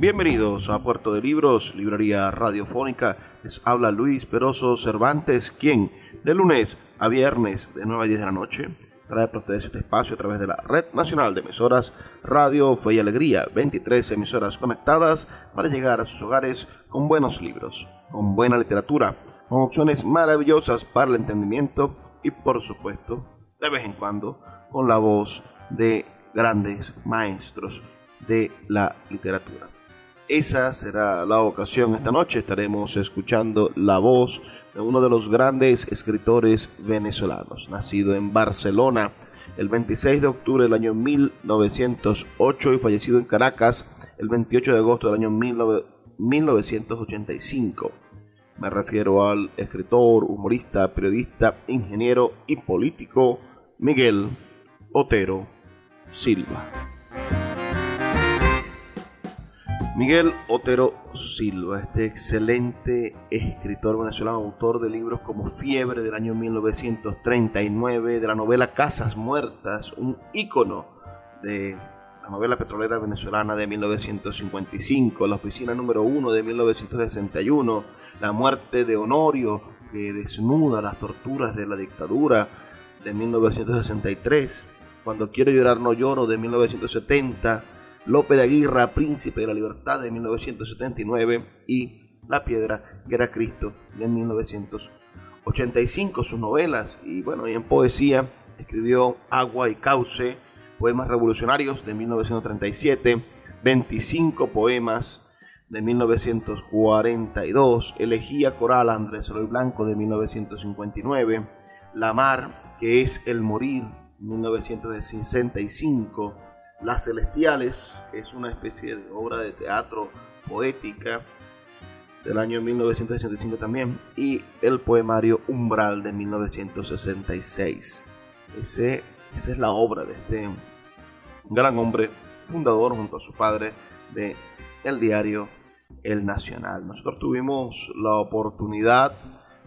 Bienvenidos a Puerto de Libros, Librería Radiofónica. Les habla Luis Peroso Cervantes, quien de lunes a viernes de 9 a 10 de la noche trae para ustedes este espacio a través de la Red Nacional de Emisoras Radio Fe y Alegría, 23 emisoras conectadas para llegar a sus hogares con buenos libros, con buena literatura, con opciones maravillosas para el entendimiento y por supuesto, de vez en cuando, con la voz de grandes maestros de la literatura. Esa será la ocasión esta noche. Estaremos escuchando la voz de uno de los grandes escritores venezolanos, nacido en Barcelona el 26 de octubre del año 1908 y fallecido en Caracas el 28 de agosto del año 1985. Me refiero al escritor, humorista, periodista, ingeniero y político Miguel Otero Silva. Miguel Otero Silva, este excelente escritor venezolano, autor de libros como Fiebre del año 1939, de la novela Casas Muertas, un ícono de la novela petrolera venezolana de 1955, La Oficina número 1 de 1961, La muerte de Honorio, que desnuda las torturas de la dictadura de 1963, Cuando quiero llorar no lloro de 1970, Lope de Aguirre, Príncipe de la Libertad de 1979 y La Piedra que era Cristo de 1985, sus novelas. Y bueno, y en poesía escribió Agua y Cauce, Poemas Revolucionarios de 1937, 25 poemas de 1942, Elegía Coral Andrés Roy Blanco de 1959, La Mar, que es el morir, 1965, las Celestiales, que es una especie de obra de teatro poética del año 1965 también, y el poemario Umbral de 1966. Ese, esa es la obra de este gran hombre, fundador junto a su padre de el diario El Nacional. Nosotros tuvimos la oportunidad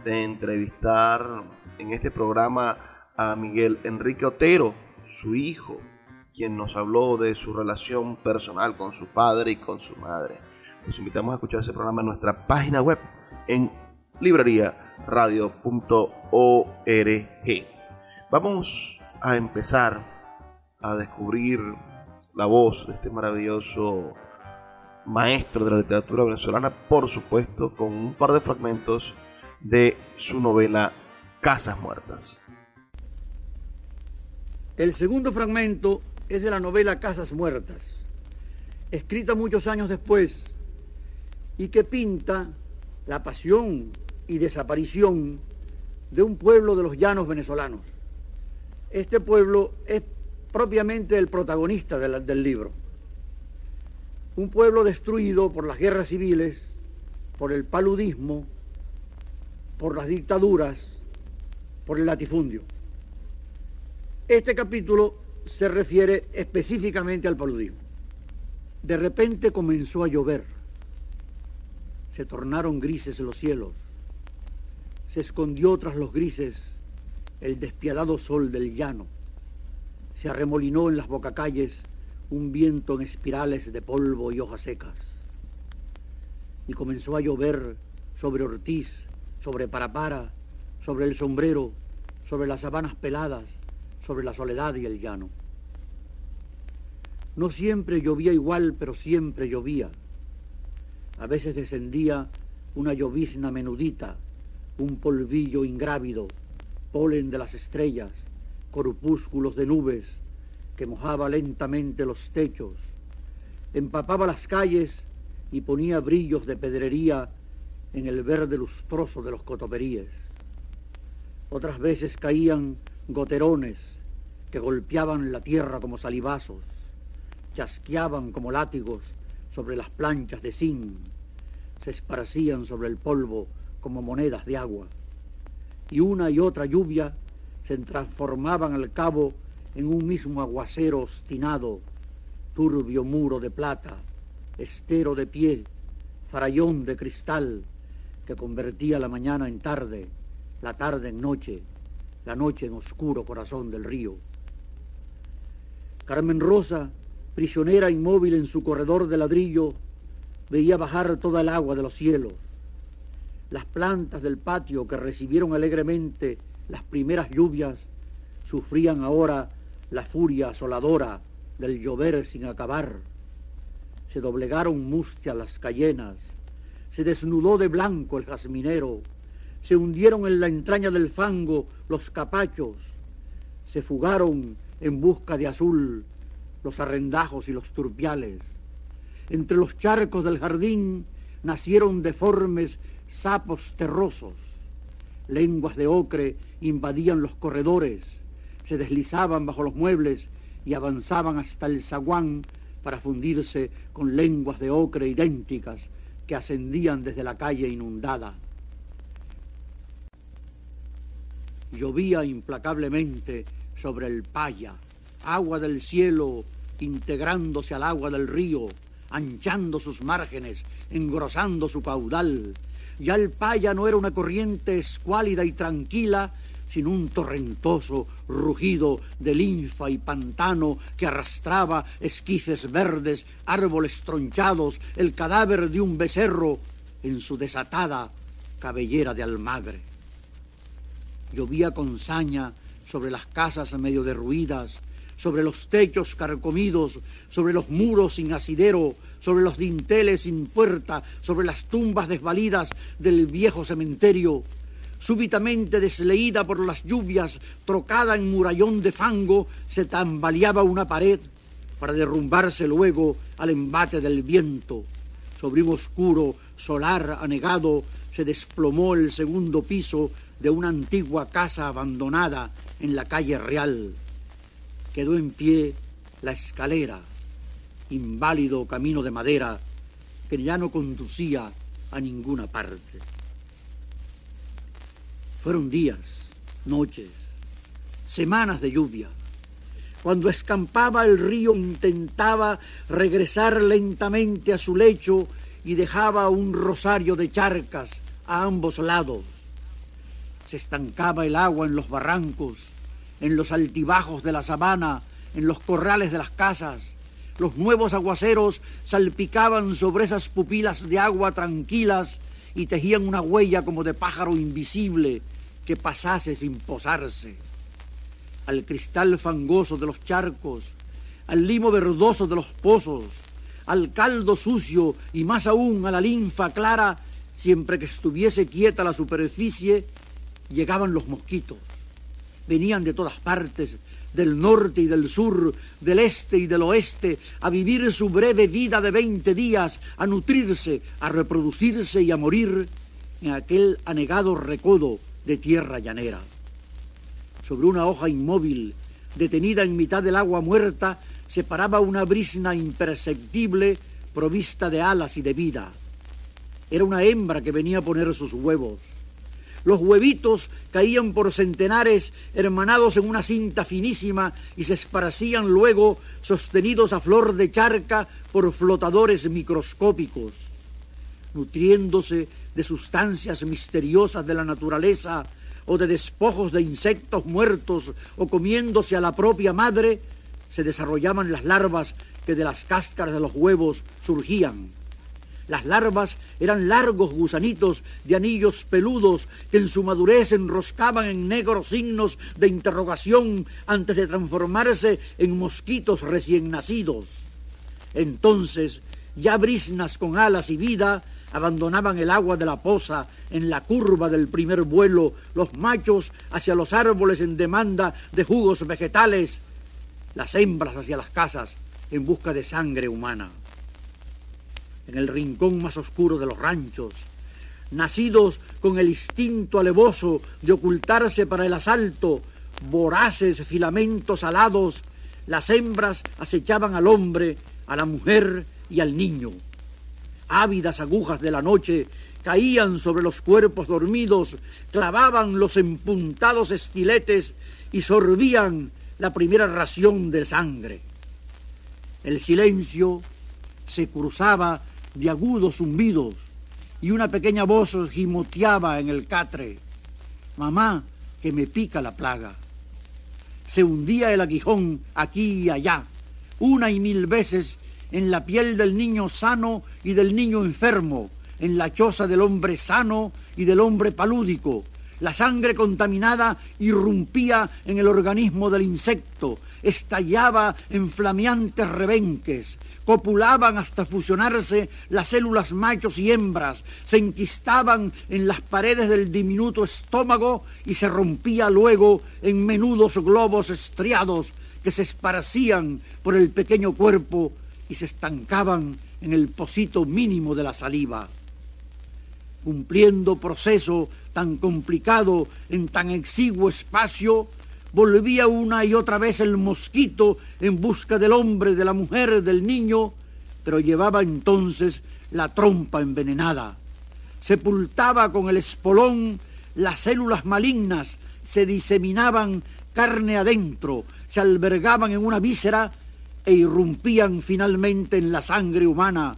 de entrevistar en este programa a Miguel Enrique Otero, su hijo, quien nos habló de su relación personal con su padre y con su madre. Los invitamos a escuchar ese programa en nuestra página web en librariaradio.org. Vamos a empezar a descubrir la voz de este maravilloso maestro de la literatura venezolana, por supuesto, con un par de fragmentos de su novela Casas Muertas. El segundo fragmento es de la novela Casas Muertas, escrita muchos años después y que pinta la pasión y desaparición de un pueblo de los llanos venezolanos. Este pueblo es propiamente el protagonista del, libro. Un pueblo destruido por las guerras civiles, por el paludismo, por las dictaduras, por el latifundio. Este capítulo se refiere específicamente al paludismo. De repente comenzó a llover. Se tornaron grises los cielos. Se escondió tras los grises el despiadado sol del llano. Se arremolinó en las bocacalles un viento en espirales de polvo y hojas secas. Y comenzó a llover sobre Ortiz, sobre Parapara, sobre el sombrero, sobre las sabanas peladas, sobre la soledad y el llano. No siempre llovía igual, pero siempre llovía. A veces descendía una llovizna menudita, un polvillo ingrávido, polen de las estrellas, corpúsculos de nubes, que mojaba lentamente los techos, empapaba las calles y ponía brillos de pedrería en el verde lustroso de los cotoperíes. Otras veces caían goterones que golpeaban la tierra como salivazos, chasqueaban como látigos sobre las planchas de zinc, se esparcían sobre el polvo como monedas de agua, y una y otra lluvia se transformaban al cabo en un mismo aguacero obstinado, turbio muro de plata, estero de pie, farallón de cristal, que convertía la mañana en tarde, la tarde en noche, la noche en oscuro corazón del río. Carmen Rosa, prisionera inmóvil en su corredor de ladrillo, veía bajar toda el agua de los cielos. Las plantas del patio que recibieron alegremente las primeras lluvias sufrían ahora la furia asoladora del llover sin acabar. Se doblegaron mustias las cayenas, se desnudó de blanco el jazminero, se hundieron en la entraña del fango los capachos, se fugaron en busca de azul los arrendajos y los turpiales. Entre los charcos del jardín nacieron deformes sapos terrosos. Lenguas de ocre invadían los corredores, se deslizaban bajo los muebles y avanzaban hasta el zaguán para fundirse con lenguas de ocre idénticas que ascendían desde la calle inundada. Llovía implacablemente sobre el paya, agua del cielo integrándose al agua del río, anchando sus márgenes, engrosando su caudal. Ya el Paya no era una corriente escuálida y tranquila, sino un torrentoso rugido de linfa y pantano que arrastraba esquifes verdes, árboles tronchados, el cadáver de un becerro en su desatada cabellera de almagre. Llovía con saña sobre las casas medio derruidas, sobre los techos carcomidos, sobre los muros sin asidero, sobre los dinteles sin puerta, sobre las tumbas desvalidas del viejo cementerio. Súbitamente desleída por las lluvias, trocada en murallón de fango, se tambaleaba una pared para derrumbarse luego al embate del viento. Sobre un oscuro solar anegado se desplomó el segundo piso de una antigua casa abandonada en la calle Real quedó en pie la escalera, inválido camino de madera que ya no conducía a ninguna parte. Fueron días, noches, semanas de lluvia. Cuando escampaba el río intentaba regresar lentamente a su lecho y dejaba un rosario de charcas a ambos lados. Se estancaba el agua en los barrancos en los altibajos de la sabana, en los corrales de las casas. Los nuevos aguaceros salpicaban sobre esas pupilas de agua tranquilas y tejían una huella como de pájaro invisible que pasase sin posarse. Al cristal fangoso de los charcos, al limo verdoso de los pozos, al caldo sucio y más aún a la linfa clara, siempre que estuviese quieta la superficie, llegaban los mosquitos venían de todas partes, del norte y del sur, del este y del oeste, a vivir su breve vida de veinte días, a nutrirse, a reproducirse y a morir en aquel anegado recodo de tierra llanera. Sobre una hoja inmóvil, detenida en mitad del agua muerta, se paraba una brisna imperceptible provista de alas y de vida. Era una hembra que venía a poner sus huevos. Los huevitos caían por centenares hermanados en una cinta finísima y se esparcían luego sostenidos a flor de charca por flotadores microscópicos. Nutriéndose de sustancias misteriosas de la naturaleza o de despojos de insectos muertos o comiéndose a la propia madre, se desarrollaban las larvas que de las cáscaras de los huevos surgían. Las larvas eran largos gusanitos de anillos peludos que en su madurez enroscaban en negros signos de interrogación antes de transformarse en mosquitos recién nacidos. Entonces ya brisnas con alas y vida, abandonaban el agua de la poza en la curva del primer vuelo, los machos hacia los árboles en demanda de jugos vegetales, las hembras hacia las casas en busca de sangre humana. En el rincón más oscuro de los ranchos, nacidos con el instinto alevoso de ocultarse para el asalto, voraces filamentos alados, las hembras acechaban al hombre, a la mujer y al niño. Ávidas agujas de la noche caían sobre los cuerpos dormidos, clavaban los empuntados estiletes y sorbían la primera ración de sangre. El silencio se cruzaba de agudos zumbidos y una pequeña voz gimoteaba en el catre. Mamá, que me pica la plaga. Se hundía el aguijón aquí y allá, una y mil veces en la piel del niño sano y del niño enfermo, en la choza del hombre sano y del hombre palúdico. La sangre contaminada irrumpía en el organismo del insecto, estallaba en flameantes rebenques, copulaban hasta fusionarse las células machos y hembras, se enquistaban en las paredes del diminuto estómago y se rompía luego en menudos globos estriados que se esparcían por el pequeño cuerpo y se estancaban en el pocito mínimo de la saliva. Cumpliendo proceso tan complicado en tan exiguo espacio, volvía una y otra vez el mosquito en busca del hombre, de la mujer, del niño, pero llevaba entonces la trompa envenenada. Sepultaba con el espolón las células malignas, se diseminaban carne adentro, se albergaban en una víscera e irrumpían finalmente en la sangre humana,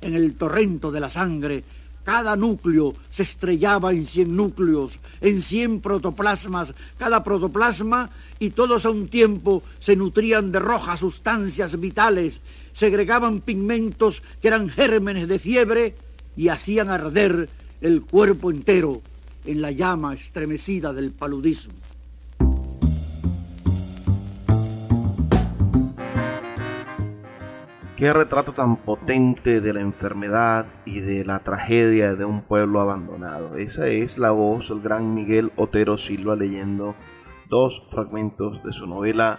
en el torrento de la sangre, cada núcleo se estrellaba en cien núcleos, en cien protoplasmas, cada protoplasma, y todos a un tiempo se nutrían de rojas sustancias vitales, segregaban pigmentos que eran gérmenes de fiebre y hacían arder el cuerpo entero en la llama estremecida del paludismo. Qué retrato tan potente de la enfermedad y de la tragedia de un pueblo abandonado. Esa es la voz del gran Miguel Otero Silva leyendo dos fragmentos de su novela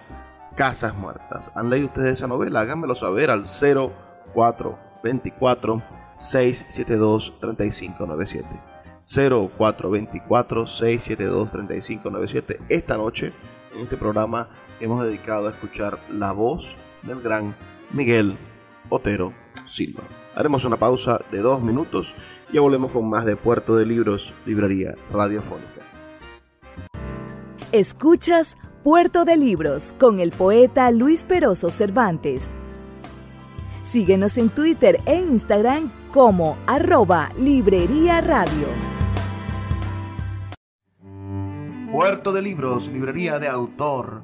Casas Muertas. ¿Han leído ustedes esa novela? Háganmelo saber al 0424 672 3597. 0424 672 3597. Esta noche, en este programa, hemos dedicado a escuchar la voz del gran Miguel Otero Silva. Haremos una pausa de dos minutos y ya volvemos con más de Puerto de Libros, Librería Radiofónica. Escuchas Puerto de Libros con el poeta Luis Peroso Cervantes. Síguenos en Twitter e Instagram como arroba Librería Radio. Puerto de Libros, Librería de Autor,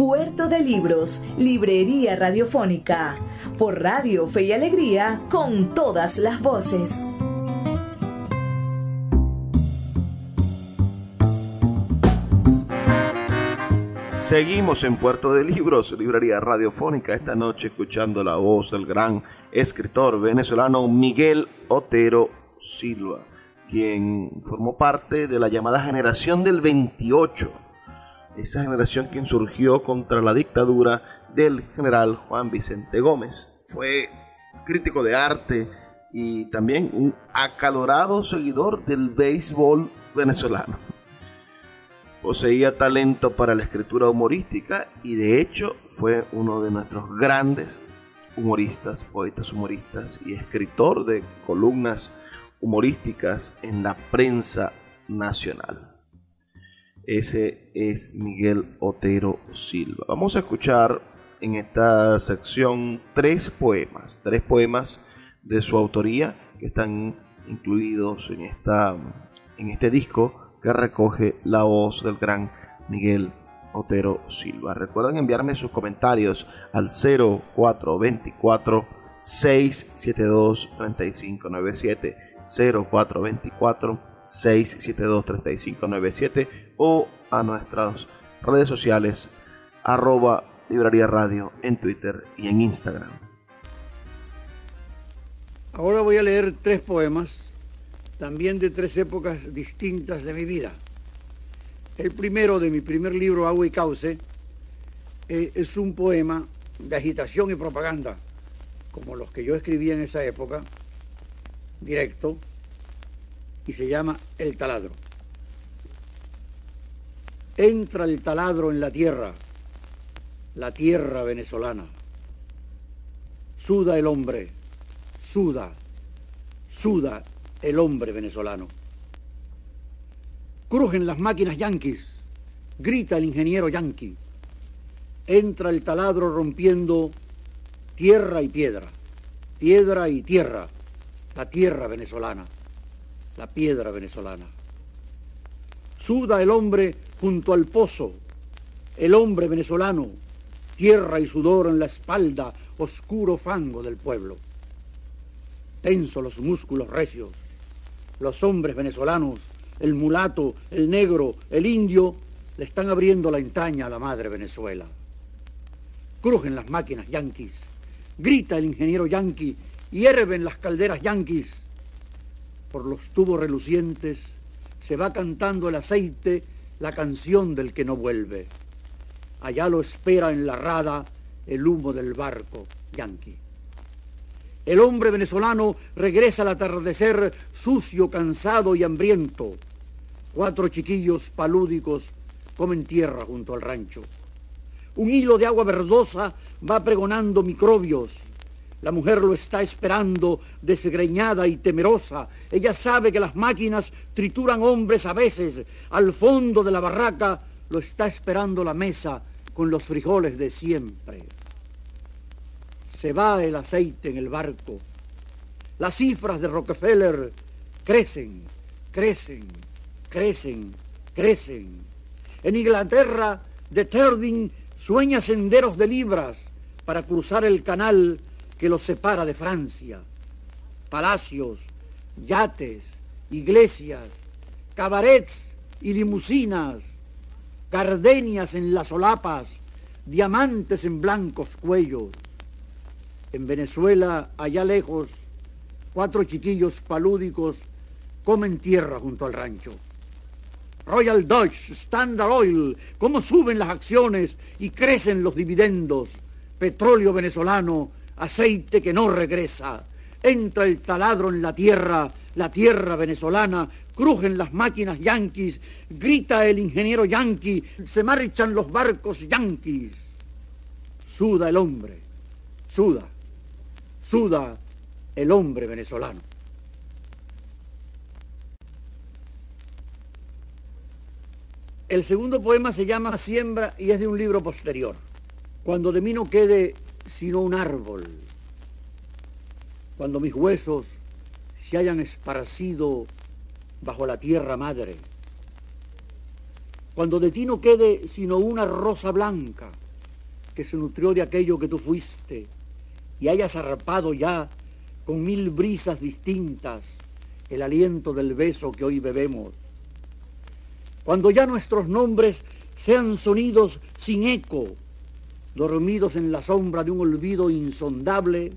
Puerto de Libros, Librería Radiofónica, por Radio Fe y Alegría, con todas las voces. Seguimos en Puerto de Libros, Librería Radiofónica, esta noche escuchando la voz del gran escritor venezolano Miguel Otero Silva, quien formó parte de la llamada generación del 28 esa generación quien surgió contra la dictadura del general Juan Vicente Gómez. Fue crítico de arte y también un acalorado seguidor del béisbol venezolano. Poseía talento para la escritura humorística y de hecho fue uno de nuestros grandes humoristas, poetas humoristas y escritor de columnas humorísticas en la prensa nacional. Ese es Miguel Otero Silva. Vamos a escuchar en esta sección tres poemas, tres poemas de su autoría que están incluidos en, esta, en este disco que recoge la voz del gran Miguel Otero Silva. Recuerden enviarme sus comentarios al 0424 672 3597 0424 672 3597 o a nuestras redes sociales arroba radio en Twitter y en Instagram. Ahora voy a leer tres poemas, también de tres épocas distintas de mi vida. El primero de mi primer libro, Agua y Cauce, eh, es un poema de agitación y propaganda, como los que yo escribí en esa época, directo, y se llama El taladro. Entra el taladro en la tierra, la tierra venezolana. Suda el hombre, suda, suda el hombre venezolano. Crujen las máquinas yanquis, grita el ingeniero yanqui. Entra el taladro rompiendo tierra y piedra, piedra y tierra, la tierra venezolana, la piedra venezolana. Suda el hombre junto al pozo, el hombre venezolano, tierra y sudor en la espalda, oscuro fango del pueblo. Tenso los músculos recios, los hombres venezolanos el mulato, el negro, el indio, le están abriendo la entraña a la madre Venezuela. Crujen las máquinas yanquis, grita el ingeniero yanqui, hierven las calderas yanquis. Por los tubos relucientes se va cantando el aceite la canción del que no vuelve. Allá lo espera en la rada el humo del barco yanqui. El hombre venezolano regresa al atardecer sucio, cansado y hambriento Cuatro chiquillos palúdicos comen tierra junto al rancho. Un hilo de agua verdosa va pregonando microbios. La mujer lo está esperando, desgreñada y temerosa. Ella sabe que las máquinas trituran hombres a veces. Al fondo de la barraca lo está esperando la mesa con los frijoles de siempre. Se va el aceite en el barco. Las cifras de Rockefeller crecen, crecen, crecen, crecen. En Inglaterra, de Terding sueña senderos de libras para cruzar el canal que los separa de Francia. Palacios, yates, iglesias, cabarets y limusinas, gardenias en las solapas, diamantes en blancos cuellos. En Venezuela, allá lejos, cuatro chiquillos palúdicos comen tierra junto al rancho. Royal Dutch, Standard Oil, cómo suben las acciones y crecen los dividendos. Petróleo venezolano, aceite que no regresa. Entra el taladro en la tierra, la tierra venezolana, crujen las máquinas yanquis, grita el ingeniero yanqui, se marchan los barcos yanquis. Suda el hombre, suda, suda el hombre venezolano. El segundo poema se llama Siembra y es de un libro posterior. Cuando de mí no quede sino un árbol, cuando mis huesos se hayan esparcido bajo la tierra madre, cuando de ti no quede sino una rosa blanca que se nutrió de aquello que tú fuiste y hayas arrapado ya con mil brisas distintas el aliento del beso que hoy bebemos, cuando ya nuestros nombres sean sonidos sin eco, dormidos en la sombra de un olvido insondable,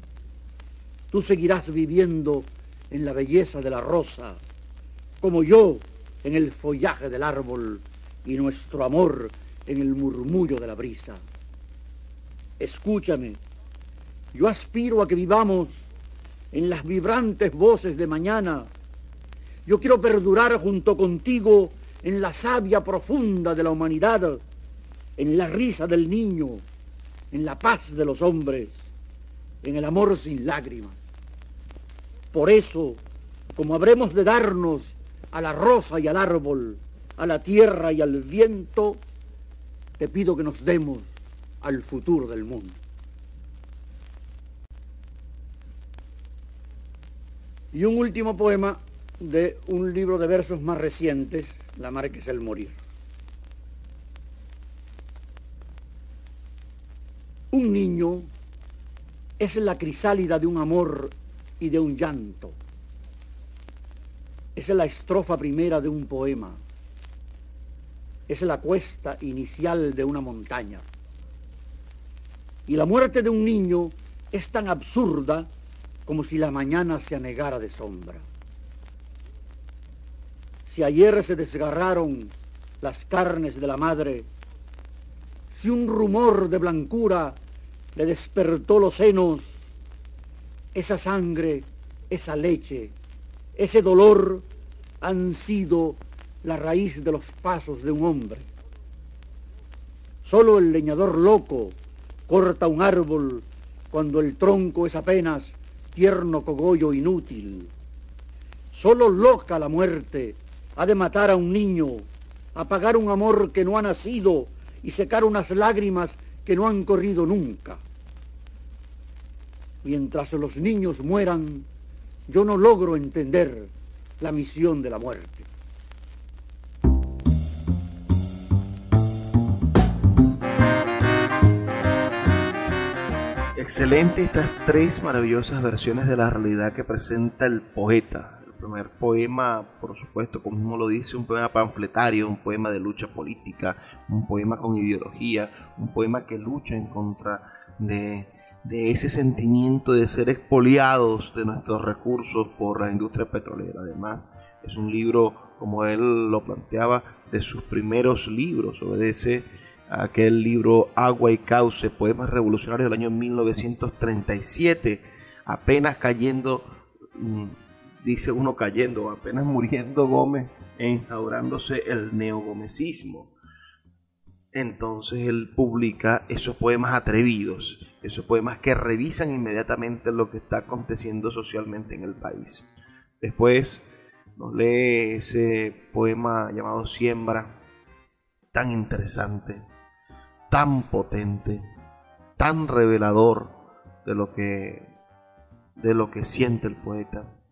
tú seguirás viviendo en la belleza de la rosa, como yo en el follaje del árbol y nuestro amor en el murmullo de la brisa. Escúchame, yo aspiro a que vivamos en las vibrantes voces de mañana. Yo quiero perdurar junto contigo en la savia profunda de la humanidad, en la risa del niño, en la paz de los hombres, en el amor sin lágrimas. Por eso, como habremos de darnos a la rosa y al árbol, a la tierra y al viento, te pido que nos demos al futuro del mundo. Y un último poema de un libro de versos más recientes, La mar que es el morir. Un niño es la crisálida de un amor y de un llanto. Es la estrofa primera de un poema. Es la cuesta inicial de una montaña. Y la muerte de un niño es tan absurda como si la mañana se anegara de sombra. Si ayer se desgarraron las carnes de la madre, si un rumor de blancura le despertó los senos, esa sangre, esa leche, ese dolor han sido la raíz de los pasos de un hombre. Solo el leñador loco corta un árbol cuando el tronco es apenas tierno cogollo inútil. Solo loca la muerte ha de matar a un niño, apagar un amor que no ha nacido y secar unas lágrimas que no han corrido nunca. Mientras los niños mueran, yo no logro entender la misión de la muerte. Excelente estas tres maravillosas versiones de la realidad que presenta el poeta. Primer poema, por supuesto, como lo dice, un poema panfletario, un poema de lucha política, un poema con ideología, un poema que lucha en contra de, de ese sentimiento de ser expoliados de nuestros recursos por la industria petrolera. Además, es un libro, como él lo planteaba, de sus primeros libros, obedece aquel libro Agua y Cauce, Poemas Revolucionarios del año 1937, apenas cayendo, mm, dice uno cayendo, apenas muriendo Gómez e instaurándose el neogomecismo. Entonces él publica esos poemas atrevidos, esos poemas que revisan inmediatamente lo que está aconteciendo socialmente en el país. Después nos lee ese poema llamado Siembra, tan interesante, tan potente, tan revelador de lo que de lo que siente el poeta.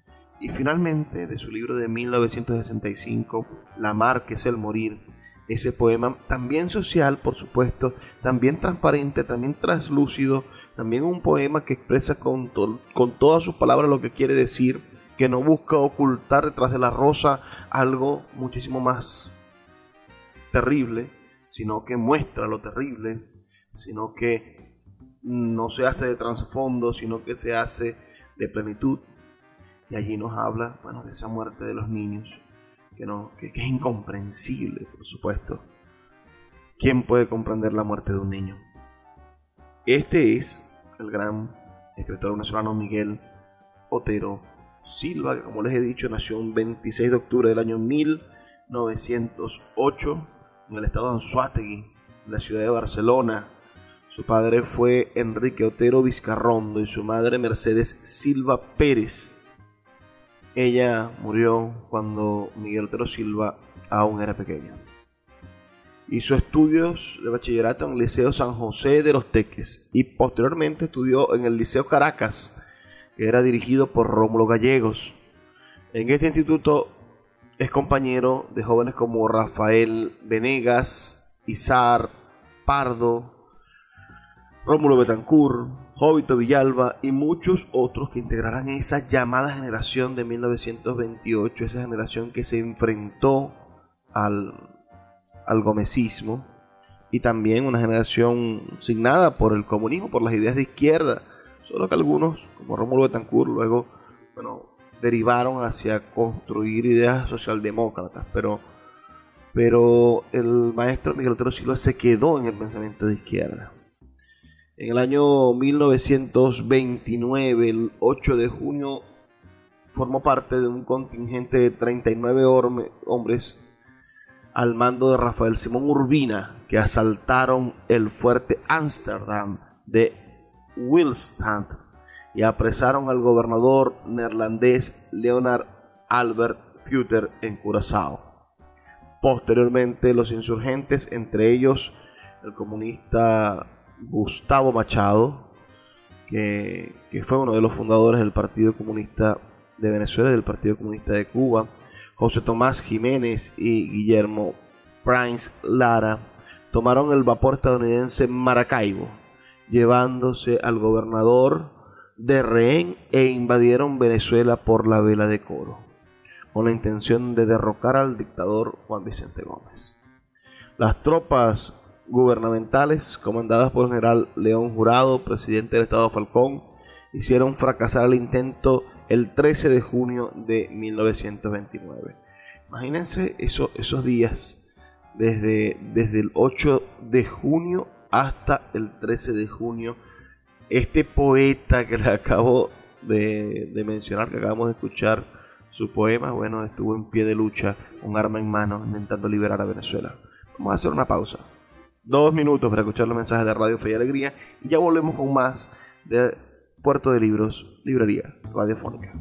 Y finalmente, de su libro de 1965, La mar que es el morir, ese poema también social, por supuesto, también transparente, también translúcido, también un poema que expresa con, con todas sus palabras lo que quiere decir, que no busca ocultar detrás de la rosa algo muchísimo más terrible, sino que muestra lo terrible, sino que no se hace de trasfondo, sino que se hace de plenitud. Y allí nos habla, bueno, de esa muerte de los niños, que, no, que, es incomprensible, por supuesto. ¿Quién puede comprender la muerte de un niño? Este es el gran escritor venezolano Miguel Otero Silva, que como les he dicho, nació un 26 de octubre del año 1908 en el estado de Anzuategui, en la ciudad de Barcelona. Su padre fue Enrique Otero Vizcarrondo y su madre Mercedes Silva Pérez. Ella murió cuando Miguel Otero Silva aún era pequeño. Hizo estudios de bachillerato en el Liceo San José de los Teques y posteriormente estudió en el Liceo Caracas, que era dirigido por Rómulo Gallegos. En este instituto es compañero de jóvenes como Rafael Venegas, Izar, Pardo, Rómulo Betancourt, Jovito Villalba y muchos otros que integrarán esa llamada generación de 1928, esa generación que se enfrentó al, al gomecismo y también una generación signada por el comunismo, por las ideas de izquierda, solo que algunos, como Rómulo Betancourt, luego, bueno, derivaron hacia construir ideas socialdemócratas, pero, pero el maestro Miguel Otero Silva se quedó en el pensamiento de izquierda. En el año 1929, el 8 de junio, formó parte de un contingente de 39 hombres al mando de Rafael Simón Urbina, que asaltaron el fuerte Amsterdam de Wilstand y apresaron al gobernador neerlandés Leonard Albert Futter en Curazao. Posteriormente, los insurgentes, entre ellos el comunista Gustavo Machado, que, fue uno de los fundadores del Partido Comunista de Venezuela y del Partido Comunista de Cuba, José Tomás Jiménez y Guillermo Prince Lara, tomaron el vapor estadounidense Maracaibo, llevándose al gobernador de rehén e invadieron Venezuela por la vela de coro, con la intención de derrocar al dictador Juan Vicente Gómez. Las tropas gubernamentales, comandadas por el general León Jurado, presidente del Estado Falcón, hicieron fracasar el intento el 13 de junio de 1929. Imagínense esos días, desde, desde el 8 de junio hasta el 13 de junio. Este poeta que le acabo de, de mencionar, que acabamos de escuchar su poema, bueno, estuvo en pie de lucha, un arma en mano, intentando liberar a Venezuela. Vamos a hacer una pausa dos minutos para escuchar los mensajes de Radio Fe y Alegría y ya volvemos con más de Puerto de Libros, Librería Radiofónica.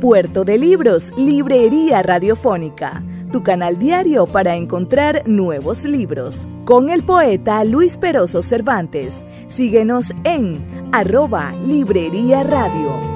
Puerto de Libros, Librería Radiofónica, tu canal diario para encontrar nuevos libros. Con el poeta Luis Peroso Cervantes. Síguenos en arroba Librería Radio.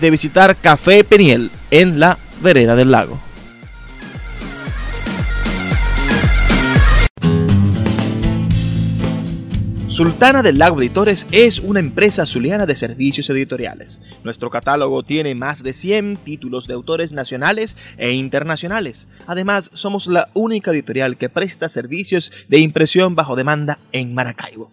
de visitar Café Peniel en la vereda del lago. Sultana del Lago Editores es una empresa zuliana de servicios editoriales. Nuestro catálogo tiene más de 100 títulos de autores nacionales e internacionales. Además, somos la única editorial que presta servicios de impresión bajo demanda en Maracaibo.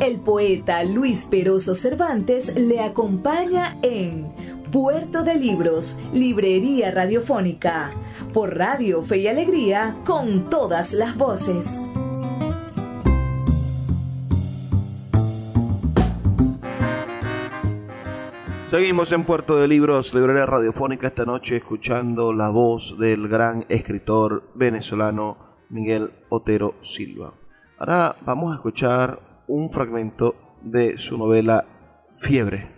El poeta Luis Peroso Cervantes le acompaña en Puerto de Libros, Librería Radiofónica, por Radio Fe y Alegría, con todas las voces. Seguimos en Puerto de Libros, Librería Radiofónica esta noche escuchando la voz del gran escritor venezolano Miguel Otero Silva. Ahora vamos a escuchar un fragmento de su novela Fiebre.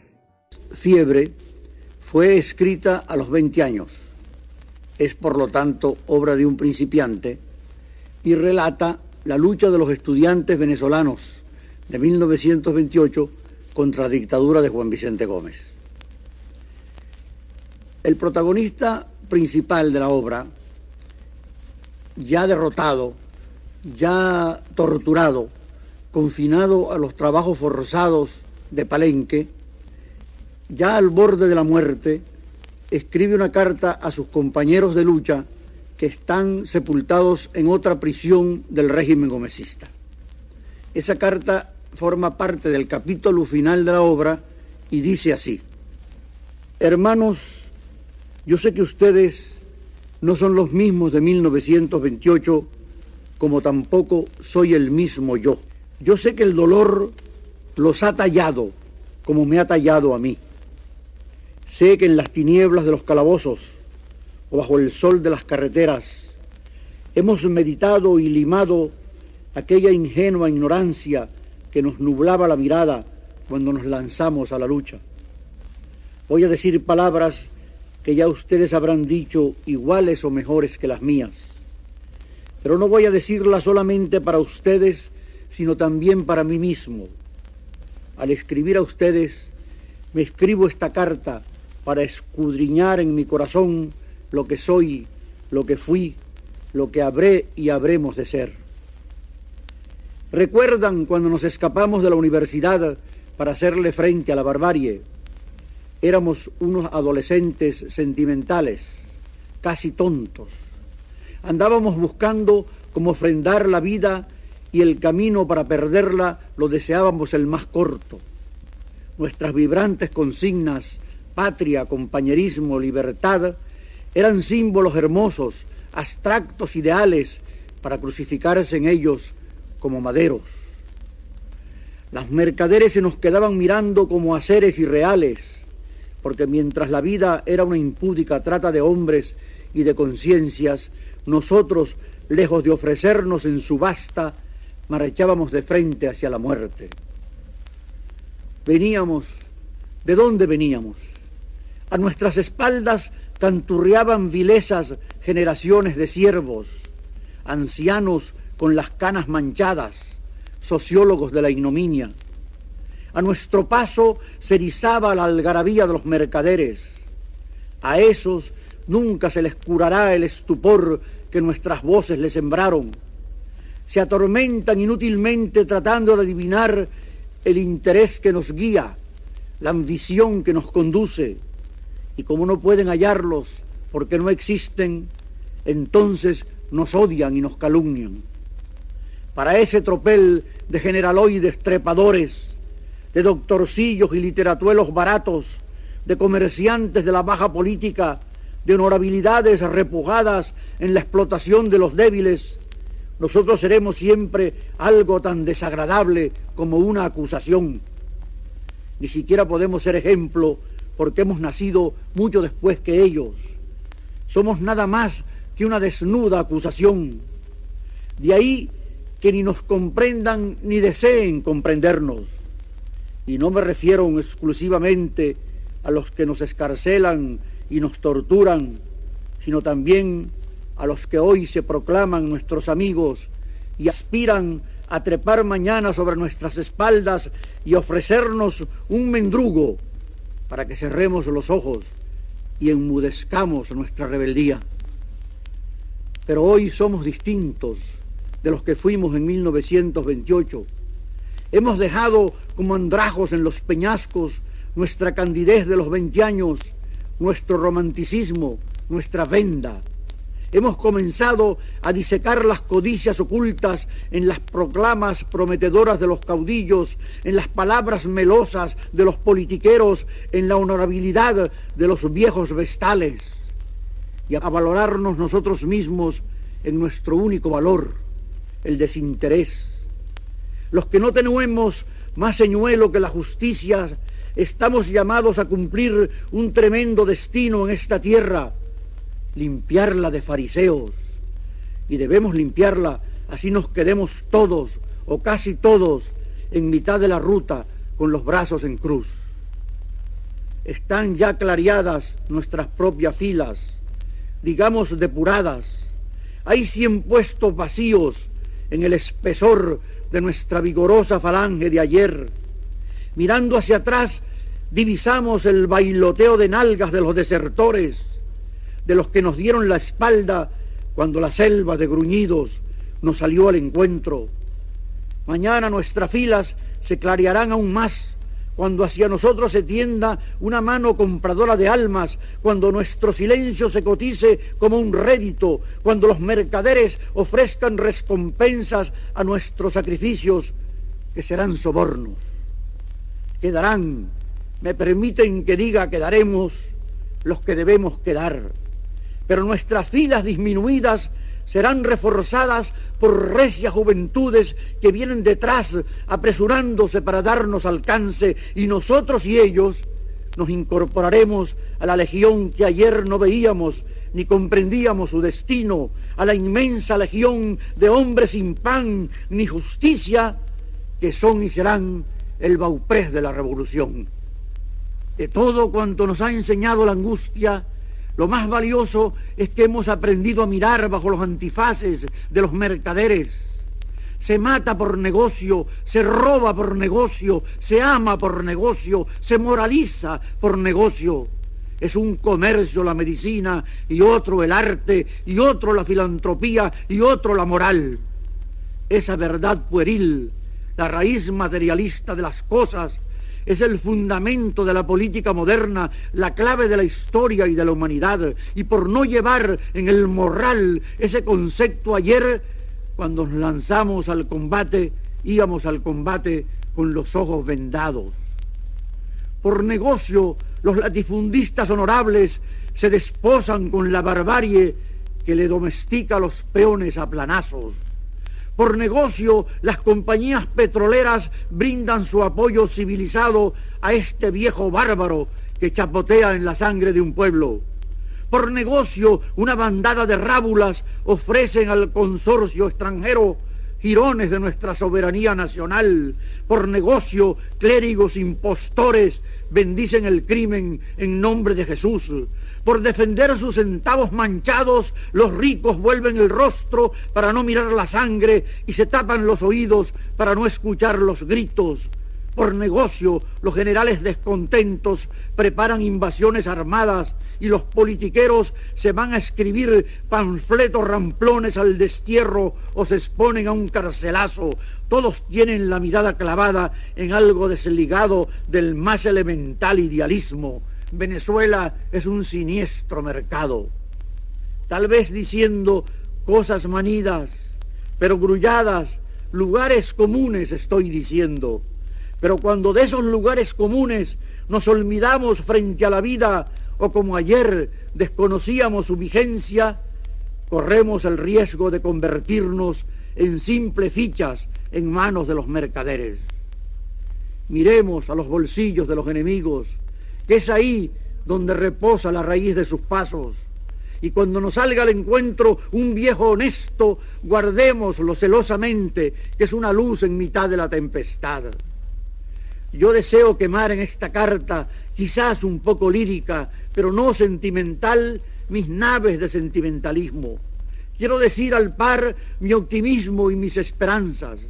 Fiebre fue escrita a los 20 años. Es por lo tanto obra de un principiante y relata la lucha de los estudiantes venezolanos de 1928 contra la dictadura de Juan Vicente Gómez. El protagonista principal de la obra, ya derrotado, ya torturado, confinado a los trabajos forzados de Palenque, ya al borde de la muerte, escribe una carta a sus compañeros de lucha que están sepultados en otra prisión del régimen gomecista. Esa carta forma parte del capítulo final de la obra y dice así, hermanos, yo sé que ustedes no son los mismos de 1928, como tampoco soy el mismo yo. Yo sé que el dolor los ha tallado como me ha tallado a mí. Sé que en las tinieblas de los calabozos o bajo el sol de las carreteras hemos meditado y limado aquella ingenua ignorancia que nos nublaba la mirada cuando nos lanzamos a la lucha. Voy a decir palabras que ya ustedes habrán dicho iguales o mejores que las mías. Pero no voy a decirlas solamente para ustedes, sino también para mí mismo. Al escribir a ustedes, me escribo esta carta para escudriñar en mi corazón lo que soy, lo que fui, lo que habré y habremos de ser. ¿Recuerdan cuando nos escapamos de la universidad para hacerle frente a la barbarie? Éramos unos adolescentes sentimentales, casi tontos. Andábamos buscando cómo ofrendar la vida y el camino para perderla lo deseábamos el más corto. Nuestras vibrantes consignas, patria, compañerismo, libertad, eran símbolos hermosos, abstractos ideales, para crucificarse en ellos como maderos. Las mercaderes se nos quedaban mirando como a seres irreales, porque mientras la vida era una impúdica trata de hombres y de conciencias, nosotros, lejos de ofrecernos en subasta, marchábamos de frente hacia la muerte. Veníamos, ¿de dónde veníamos? A nuestras espaldas canturreaban vilesas generaciones de siervos, ancianos con las canas manchadas, sociólogos de la ignominia. A nuestro paso se erizaba la algarabía de los mercaderes. A esos nunca se les curará el estupor que nuestras voces les sembraron. Se atormentan inútilmente tratando de adivinar el interés que nos guía, la ambición que nos conduce. Y como no pueden hallarlos porque no existen, entonces nos odian y nos calumnian para ese tropel de generaloides trepadores, de doctorcillos y literatuelos baratos, de comerciantes de la baja política, de honorabilidades repujadas en la explotación de los débiles, nosotros seremos siempre algo tan desagradable como una acusación. Ni siquiera podemos ser ejemplo porque hemos nacido mucho después que ellos. Somos nada más que una desnuda acusación. De ahí que ni nos comprendan ni deseen comprendernos. Y no me refiero exclusivamente a los que nos escarcelan y nos torturan, sino también a los que hoy se proclaman nuestros amigos y aspiran a trepar mañana sobre nuestras espaldas y ofrecernos un mendrugo para que cerremos los ojos y enmudezcamos nuestra rebeldía. Pero hoy somos distintos de los que fuimos en 1928. Hemos dejado como andrajos en los peñascos nuestra candidez de los 20 años, nuestro romanticismo, nuestra venda. Hemos comenzado a disecar las codicias ocultas en las proclamas prometedoras de los caudillos, en las palabras melosas de los politiqueros, en la honorabilidad de los viejos vestales, y a valorarnos nosotros mismos en nuestro único valor, el desinterés. Los que no tenemos más señuelo que la justicia, estamos llamados a cumplir un tremendo destino en esta tierra, limpiarla de fariseos. Y debemos limpiarla, así nos quedemos todos o casi todos en mitad de la ruta con los brazos en cruz. Están ya clareadas nuestras propias filas, digamos depuradas. Hay cien puestos vacíos en el espesor de nuestra vigorosa falange de ayer. Mirando hacia atrás, divisamos el bailoteo de nalgas de los desertores, de los que nos dieron la espalda cuando la selva de gruñidos nos salió al encuentro. Mañana nuestras filas se clarearán aún más cuando hacia nosotros se tienda una mano compradora de almas, cuando nuestro silencio se cotice como un rédito, cuando los mercaderes ofrezcan recompensas a nuestros sacrificios, que serán sobornos. Quedarán, me permiten que diga, quedaremos los que debemos quedar, pero nuestras filas disminuidas serán reforzadas por recias juventudes que vienen detrás apresurándose para darnos alcance y nosotros y ellos nos incorporaremos a la legión que ayer no veíamos ni comprendíamos su destino, a la inmensa legión de hombres sin pan ni justicia que son y serán el bauprés de la revolución. De todo cuanto nos ha enseñado la angustia, lo más valioso es que hemos aprendido a mirar bajo los antifaces de los mercaderes. Se mata por negocio, se roba por negocio, se ama por negocio, se moraliza por negocio. Es un comercio la medicina y otro el arte y otro la filantropía y otro la moral. Esa verdad pueril, la raíz materialista de las cosas, es el fundamento de la política moderna, la clave de la historia y de la humanidad. Y por no llevar en el moral ese concepto ayer, cuando nos lanzamos al combate, íbamos al combate con los ojos vendados. Por negocio, los latifundistas honorables se desposan con la barbarie que le domestica a los peones a planazos. Por negocio, las compañías petroleras brindan su apoyo civilizado a este viejo bárbaro que chapotea en la sangre de un pueblo. Por negocio, una bandada de rábulas ofrecen al consorcio extranjero girones de nuestra soberanía nacional. Por negocio, clérigos impostores bendicen el crimen en nombre de Jesús. Por defender sus centavos manchados, los ricos vuelven el rostro para no mirar la sangre y se tapan los oídos para no escuchar los gritos. Por negocio, los generales descontentos preparan invasiones armadas y los politiqueros se van a escribir panfletos ramplones al destierro o se exponen a un carcelazo. Todos tienen la mirada clavada en algo desligado del más elemental idealismo. Venezuela es un siniestro mercado. Tal vez diciendo cosas manidas, pero grulladas, lugares comunes estoy diciendo. Pero cuando de esos lugares comunes nos olvidamos frente a la vida o como ayer desconocíamos su vigencia, corremos el riesgo de convertirnos en simples fichas en manos de los mercaderes. Miremos a los bolsillos de los enemigos que es ahí donde reposa la raíz de sus pasos. Y cuando nos salga al encuentro un viejo honesto, guardémoslo celosamente, que es una luz en mitad de la tempestad. Yo deseo quemar en esta carta, quizás un poco lírica, pero no sentimental, mis naves de sentimentalismo. Quiero decir al par mi optimismo y mis esperanzas.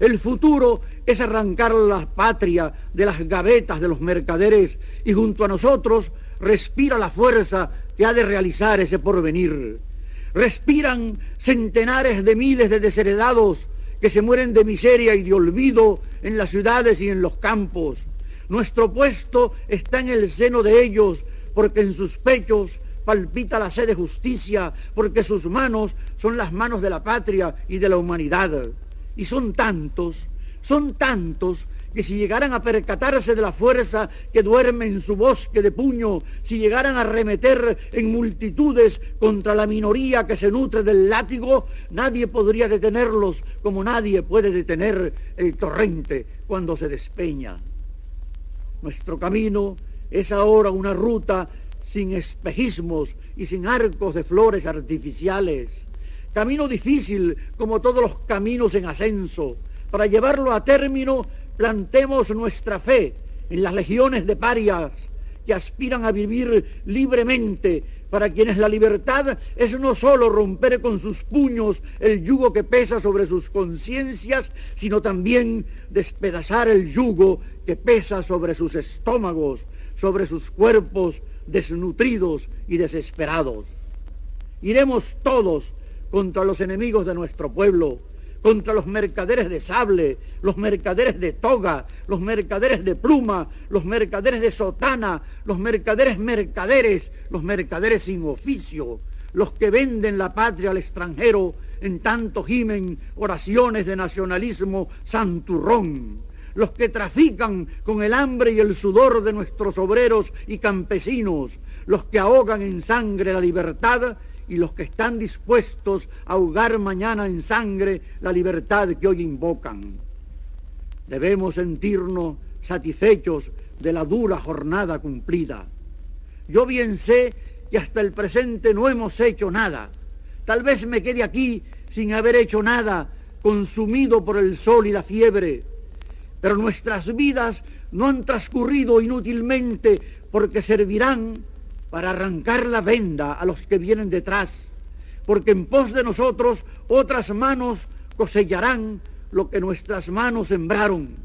El futuro es arrancar la patria de las gavetas de los mercaderes y junto a nosotros respira la fuerza que ha de realizar ese porvenir. Respiran centenares de miles de desheredados que se mueren de miseria y de olvido en las ciudades y en los campos. Nuestro puesto está en el seno de ellos, porque en sus pechos palpita la sed de justicia, porque sus manos son las manos de la patria y de la humanidad. Y son tantos, son tantos que si llegaran a percatarse de la fuerza que duerme en su bosque de puño, si llegaran a remeter en multitudes contra la minoría que se nutre del látigo, nadie podría detenerlos como nadie puede detener el torrente cuando se despeña. Nuestro camino es ahora una ruta sin espejismos y sin arcos de flores artificiales Camino difícil como todos los caminos en ascenso. Para llevarlo a término, plantemos nuestra fe en las legiones de parias que aspiran a vivir libremente, para quienes la libertad es no solo romper con sus puños el yugo que pesa sobre sus conciencias, sino también despedazar el yugo que pesa sobre sus estómagos, sobre sus cuerpos desnutridos y desesperados. Iremos todos contra los enemigos de nuestro pueblo, contra los mercaderes de sable, los mercaderes de toga, los mercaderes de pluma, los mercaderes de sotana, los mercaderes mercaderes, los mercaderes sin oficio, los que venden la patria al extranjero en tanto gimen oraciones de nacionalismo santurrón, los que trafican con el hambre y el sudor de nuestros obreros y campesinos, los que ahogan en sangre la libertad y los que están dispuestos a ahogar mañana en sangre la libertad que hoy invocan. Debemos sentirnos satisfechos de la dura jornada cumplida. Yo bien sé que hasta el presente no hemos hecho nada. Tal vez me quede aquí sin haber hecho nada, consumido por el sol y la fiebre. Pero nuestras vidas no han transcurrido inútilmente porque servirán para arrancar la venda a los que vienen detrás, porque en pos de nosotros otras manos cosecharán lo que nuestras manos sembraron.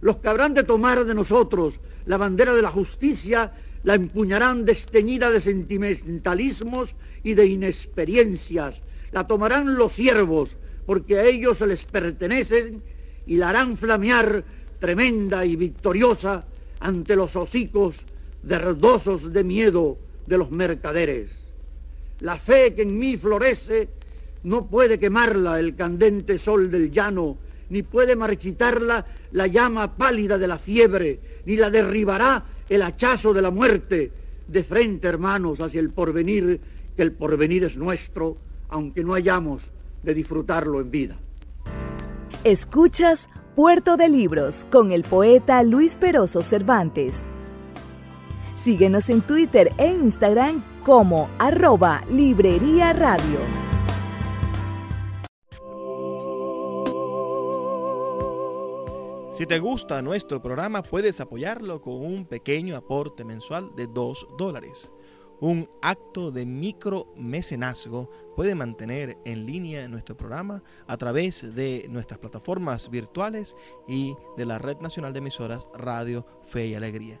Los que habrán de tomar de nosotros la bandera de la justicia la empuñarán desteñida de sentimentalismos y de inexperiencias. La tomarán los siervos, porque a ellos se les pertenecen, y la harán flamear tremenda y victoriosa ante los hocicos derdosos de miedo de los mercaderes. La fe que en mí florece no puede quemarla el candente sol del llano, ni puede marchitarla la llama pálida de la fiebre, ni la derribará el hachazo de la muerte. De frente, hermanos, hacia el porvenir, que el porvenir es nuestro, aunque no hayamos de disfrutarlo en vida. Escuchas Puerto de Libros con el poeta Luis Peroso Cervantes. Síguenos en Twitter e Instagram como arroba Librería Radio. Si te gusta nuestro programa, puedes apoyarlo con un pequeño aporte mensual de 2 dólares. Un acto de micromecenazgo puede mantener en línea nuestro programa a través de nuestras plataformas virtuales y de la Red Nacional de Emisoras Radio Fe y Alegría.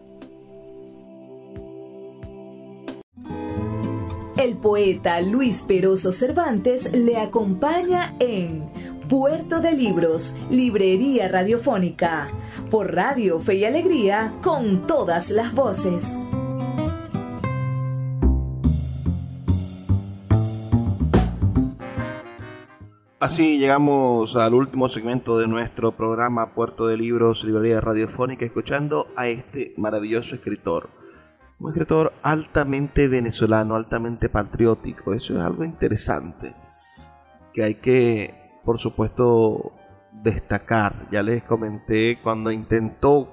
El poeta Luis Peroso Cervantes le acompaña en Puerto de Libros, Librería Radiofónica, por Radio Fe y Alegría, con todas las voces. Así llegamos al último segmento de nuestro programa Puerto de Libros, Librería Radiofónica, escuchando a este maravilloso escritor. Un escritor altamente venezolano, altamente patriótico. Eso es algo interesante que hay que, por supuesto, destacar. Ya les comenté cuando intentó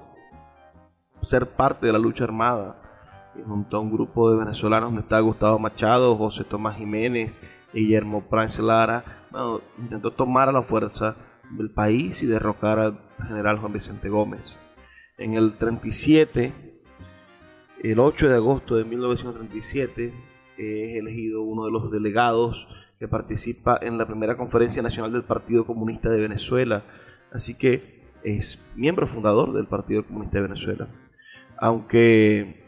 ser parte de la lucha armada junto a un grupo de venezolanos donde está Gustavo Machado, José Tomás Jiménez, Guillermo Pranz Lara, intentó tomar a la fuerza del país y derrocar al general Juan Vicente Gómez. En el 37, el 8 de agosto de 1937, es elegido uno de los delegados que participa en la primera conferencia nacional del Partido Comunista de Venezuela. Así que es miembro fundador del Partido Comunista de Venezuela. Aunque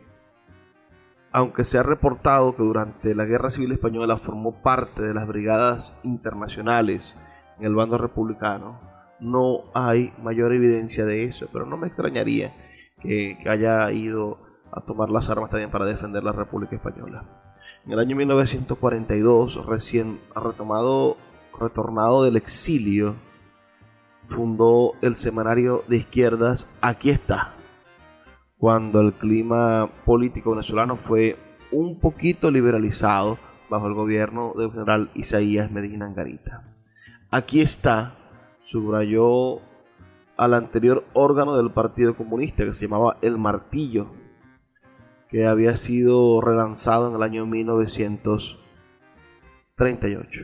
aunque se ha reportado que durante la Guerra Civil Española formó parte de las brigadas internacionales en el bando republicano, no hay mayor evidencia de eso, pero no me extrañaría que, haya ido a tomar las armas también para defender la República Española. En el año 1942, recién retomado, retornado del exilio, fundó el semanario de izquierdas Aquí está, cuando el clima político venezolano fue un poquito liberalizado bajo el gobierno del general Isaías Medina Angarita. Aquí está, subrayó al anterior órgano del Partido Comunista que se llamaba El Martillo, que había sido relanzado en el año 1938.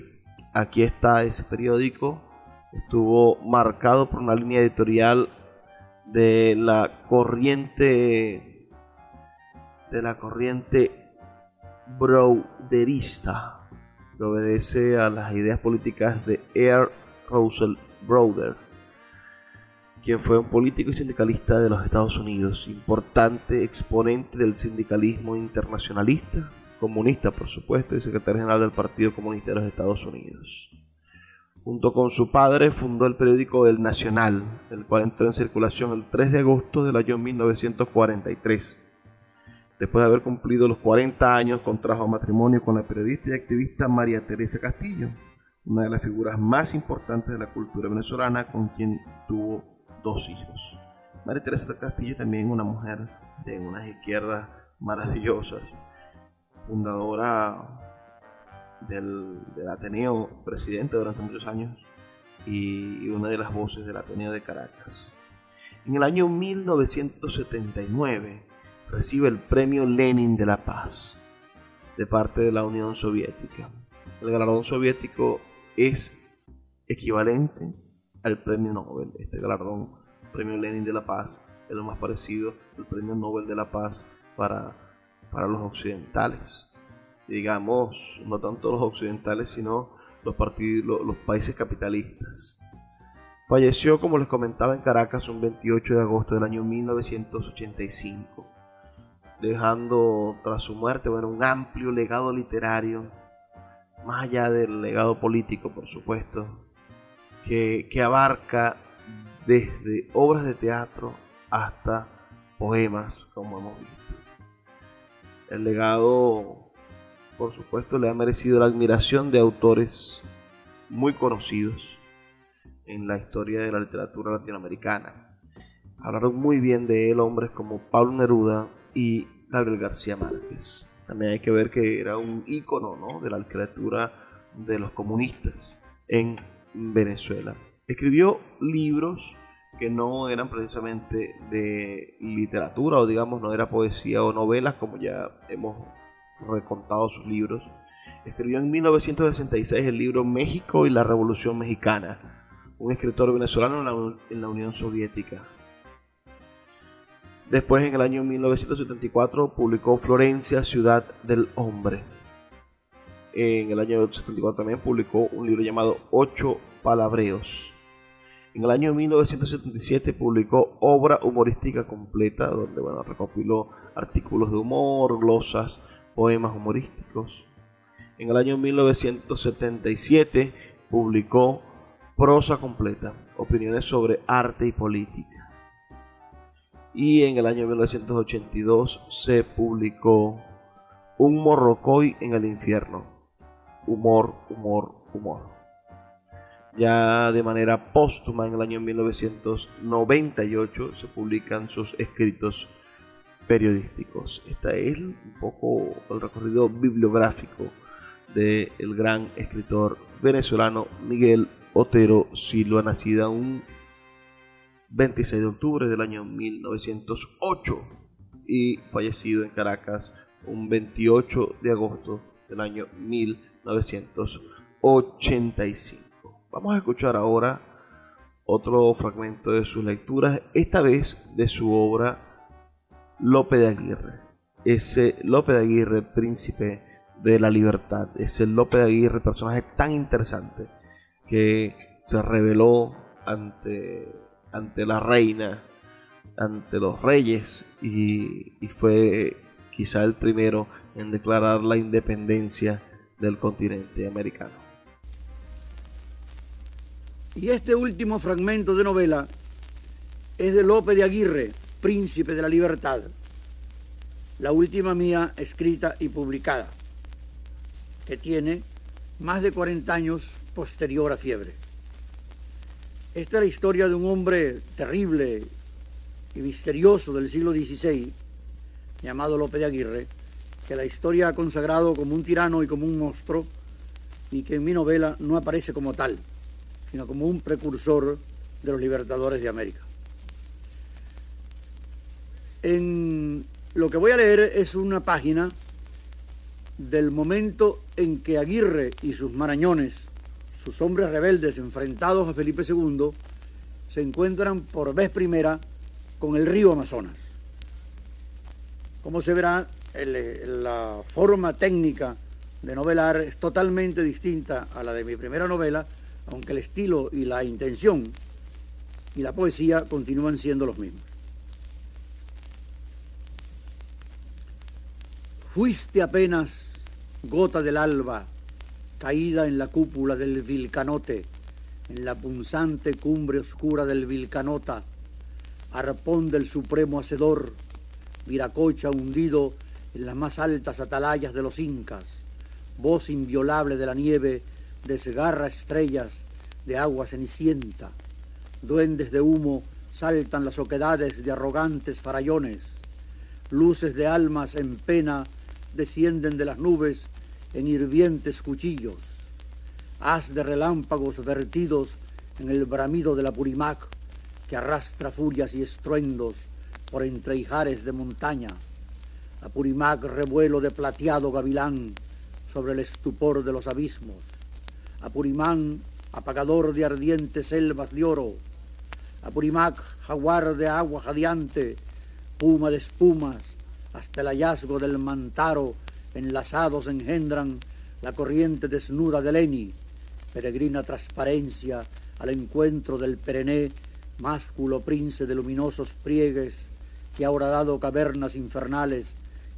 Aquí está ese periódico, estuvo marcado por una línea editorial de la corriente de la corriente broderista que obedece a las ideas políticas de Air Russell Broder quien fue un político y sindicalista de los Estados Unidos, importante exponente del sindicalismo internacionalista, comunista por supuesto, y secretario general del Partido Comunista de los Estados Unidos. Junto con su padre fundó el periódico El Nacional, el cual entró en circulación el 3 de agosto del año 1943. Después de haber cumplido los 40 años, contrajo matrimonio con la periodista y activista María Teresa Castillo, una de las figuras más importantes de la cultura venezolana, con quien tuvo dos hijos. María Teresa Castillo también una mujer de unas izquierdas maravillosas, fundadora del, Ateneo, presidente durante muchos años, y una de las voces del Ateneo de Caracas. En el año 1979 recibe el Premio Lenin de la Paz de parte de la Unión Soviética. El galardón soviético es equivalente al Premio Nobel. Este galardón, Premio Lenin de la Paz, es lo más parecido al Premio Nobel de la Paz para, para los occidentales. Digamos, no tanto los occidentales, sino los, partidos, los países capitalistas. Falleció, como les comentaba, en Caracas un 28 de agosto del año 1985, dejando tras su muerte bueno, un amplio legado literario, más allá del legado político, por supuesto, que, abarca desde obras de teatro hasta poemas, como hemos visto. El legado, por supuesto, le ha merecido la admiración de autores muy conocidos en la historia de la literatura latinoamericana. Hablaron muy bien de él hombres como Pablo Neruda y Gabriel García Márquez. También hay que ver que era un ícono ¿no? de la literatura de los comunistas en Venezuela. Escribió libros que no eran precisamente de literatura o digamos no era poesía o novelas como ya hemos recontado sus libros. Escribió en 1966 el libro México y la Revolución Mexicana, un escritor venezolano en la, Unión Soviética. Después, en el año 1974, publicó Florencia, Ciudad del Hombre. En el año 1974 también publicó un libro llamado Ocho Palabreos. En el año 1977 publicó Obra Humorística Completa, donde bueno, recopiló artículos de humor, glosas, poemas humorísticos. En el año 1977 publicó prosa completa, opiniones sobre arte y política. Y en el año 1982 se publicó Un morrocoy en el infierno. Humor, humor, humor. Ya de manera póstuma en el año 1998 se publican sus escritos periodísticos. Este es un poco el recorrido bibliográfico del gran escritor venezolano Miguel Otero Silva, nacida un 26 de octubre del año 1908 y fallecido en Caracas un 28 de agosto del año 1985. Vamos a escuchar ahora otro fragmento de sus lecturas, esta vez de su obra Lope de Aguirre. Ese Lope de Aguirre, príncipe de la libertad, ese Lope de Aguirre, personaje tan interesante que se reveló ante, ante la reina, ante los reyes y, y fue quizá el primero en declarar la independencia del continente americano. Y este último fragmento de novela es de Lope de Aguirre, Príncipe de la Libertad, la última mía escrita y publicada, que tiene más de 40 años posterior a Fiebre. Esta es la historia de un hombre terrible y misterioso del siglo XVI, llamado Lope de Aguirre, que la historia ha consagrado como un tirano y como un monstruo, y que en mi novela no aparece como tal, sino como un precursor de los libertadores de América. En lo que voy a leer es una página del momento en que Aguirre y sus marañones sus hombres rebeldes enfrentados a Felipe II se encuentran por vez primera con el río Amazonas. Como se verá, la forma técnica de novelar es totalmente distinta a la de mi primera novela, aunque el estilo y la intención y la poesía continúan siendo los mismos. Fuiste apenas gota del alba caída en la cúpula del Vilcanote, en la punzante cumbre oscura del Vilcanota, arpón del supremo hacedor, viracocha hundido en las más altas atalayas de los incas, voz inviolable de la nieve, desgarra estrellas de agua cenicienta, duendes de humo saltan las oquedades de arrogantes farallones, luces de almas en pena descienden de las nubes en hirvientes cuchillos, haz de relámpagos vertidos en el bramido de la Purimac que arrastra furias y estruendos por entre ijares de montaña, Apurimac revuelo de plateado gavilán sobre el estupor de los abismos, Apurimán apagador de ardientes selvas de oro, Apurimac jaguar de agua jadeante, puma de espumas, hasta el hallazgo del mantaro enlazados engendran la corriente desnuda del Eni, peregrina transparencia al encuentro del perené, másculo prince de luminosos pliegues que ha dado cavernas infernales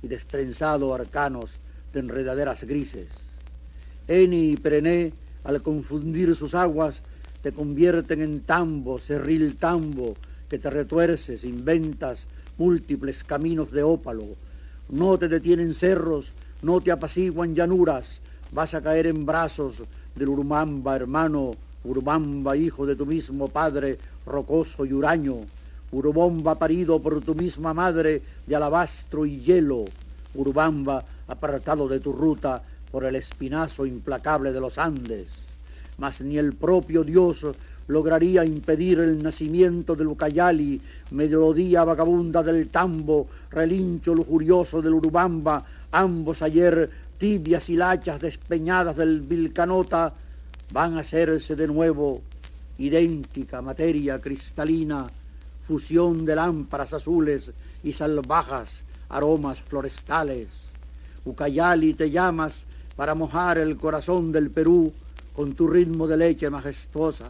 y destrenzado arcanos de enredaderas grises. Eni y Perené, al confundir sus aguas, te convierten en tambo, cerril tambo, que te retuerces, inventas múltiples caminos de ópalo. No te detienen cerros, no te apaciguan llanuras, vas a caer en brazos del Urumamba, hermano, Urubamba, hijo de tu mismo padre, rocoso y huraño, Urubamba parido por tu misma madre de alabastro y hielo, Urubamba apartado de tu ruta por el espinazo implacable de los Andes. Mas ni el propio Dios lograría impedir el nacimiento del Ucayali, melodía vagabunda del tambo, relincho lujurioso del Urubamba, ambos ayer tibias hilachas despeñadas del Vilcanota, van a hacerse de nuevo idéntica materia cristalina, fusión de lámparas azules y salvajas aromas florestales. Ucayali te llamas para mojar el corazón del Perú con tu ritmo de leche majestuosa.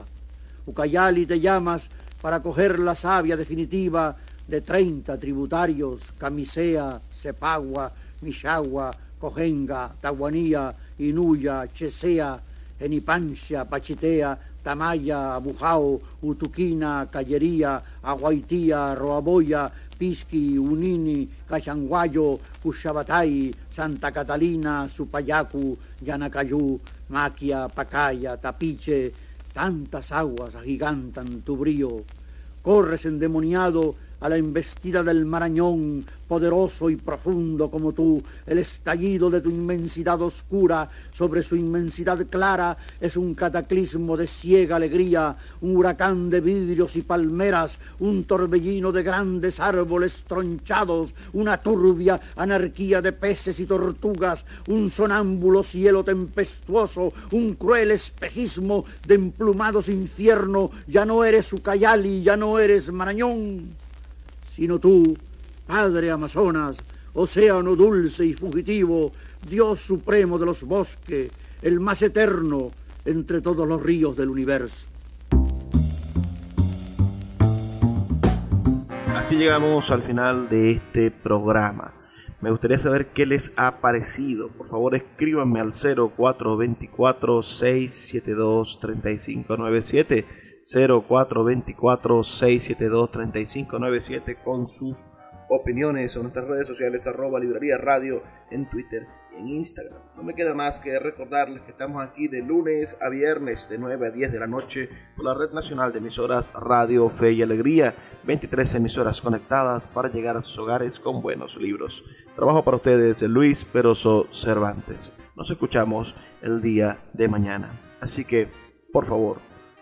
Ucayali te llamas para coger la savia definitiva de treinta tributarios, Camisea, Cepagua, Mishagua, Cojenga, Tahuanía, Inuya, Chesea, Enipancia, Pachitea, Tamaya, Bujao, Utuquina, Callería, Aguaitía, Roaboya, Pisqui, Unini, Cachanguayo, Ushabatay, Santa Catalina, Supayacu, Yanacayú, Maquia, Pacaya, Tapiche, tantas aguas agigantan tu brío. Corres endemoniado a la embestida del Marañón, poderoso y profundo como tú, el estallido de tu inmensidad oscura sobre su inmensidad clara es un cataclismo de ciega alegría, un huracán de vidrios y palmeras, un torbellino de grandes árboles tronchados, una turbia anarquía de peces y tortugas, un sonámbulo cielo tempestuoso, un cruel espejismo de emplumados infierno, ya no eres Ucayali, ya no eres Marañón sino tú, Padre Amazonas, océano dulce y fugitivo, Dios supremo de los bosques, el más eterno entre todos los ríos del universo. Así llegamos al final de este programa. Me gustaría saber qué les ha parecido. Por favor, escríbanme al 0424 672 3597 0424-672-3597 con sus opiniones en nuestras redes sociales arroba librería radio en Twitter y en Instagram. No me queda más que recordarles que estamos aquí de lunes a viernes de 9 a 10 de la noche por la red nacional de emisoras Radio Fe y Alegría, 23 emisoras conectadas para llegar a sus hogares con buenos libros. Trabajo para ustedes Luis Peroso Cervantes. Nos escuchamos el día de mañana. Así que, por favor,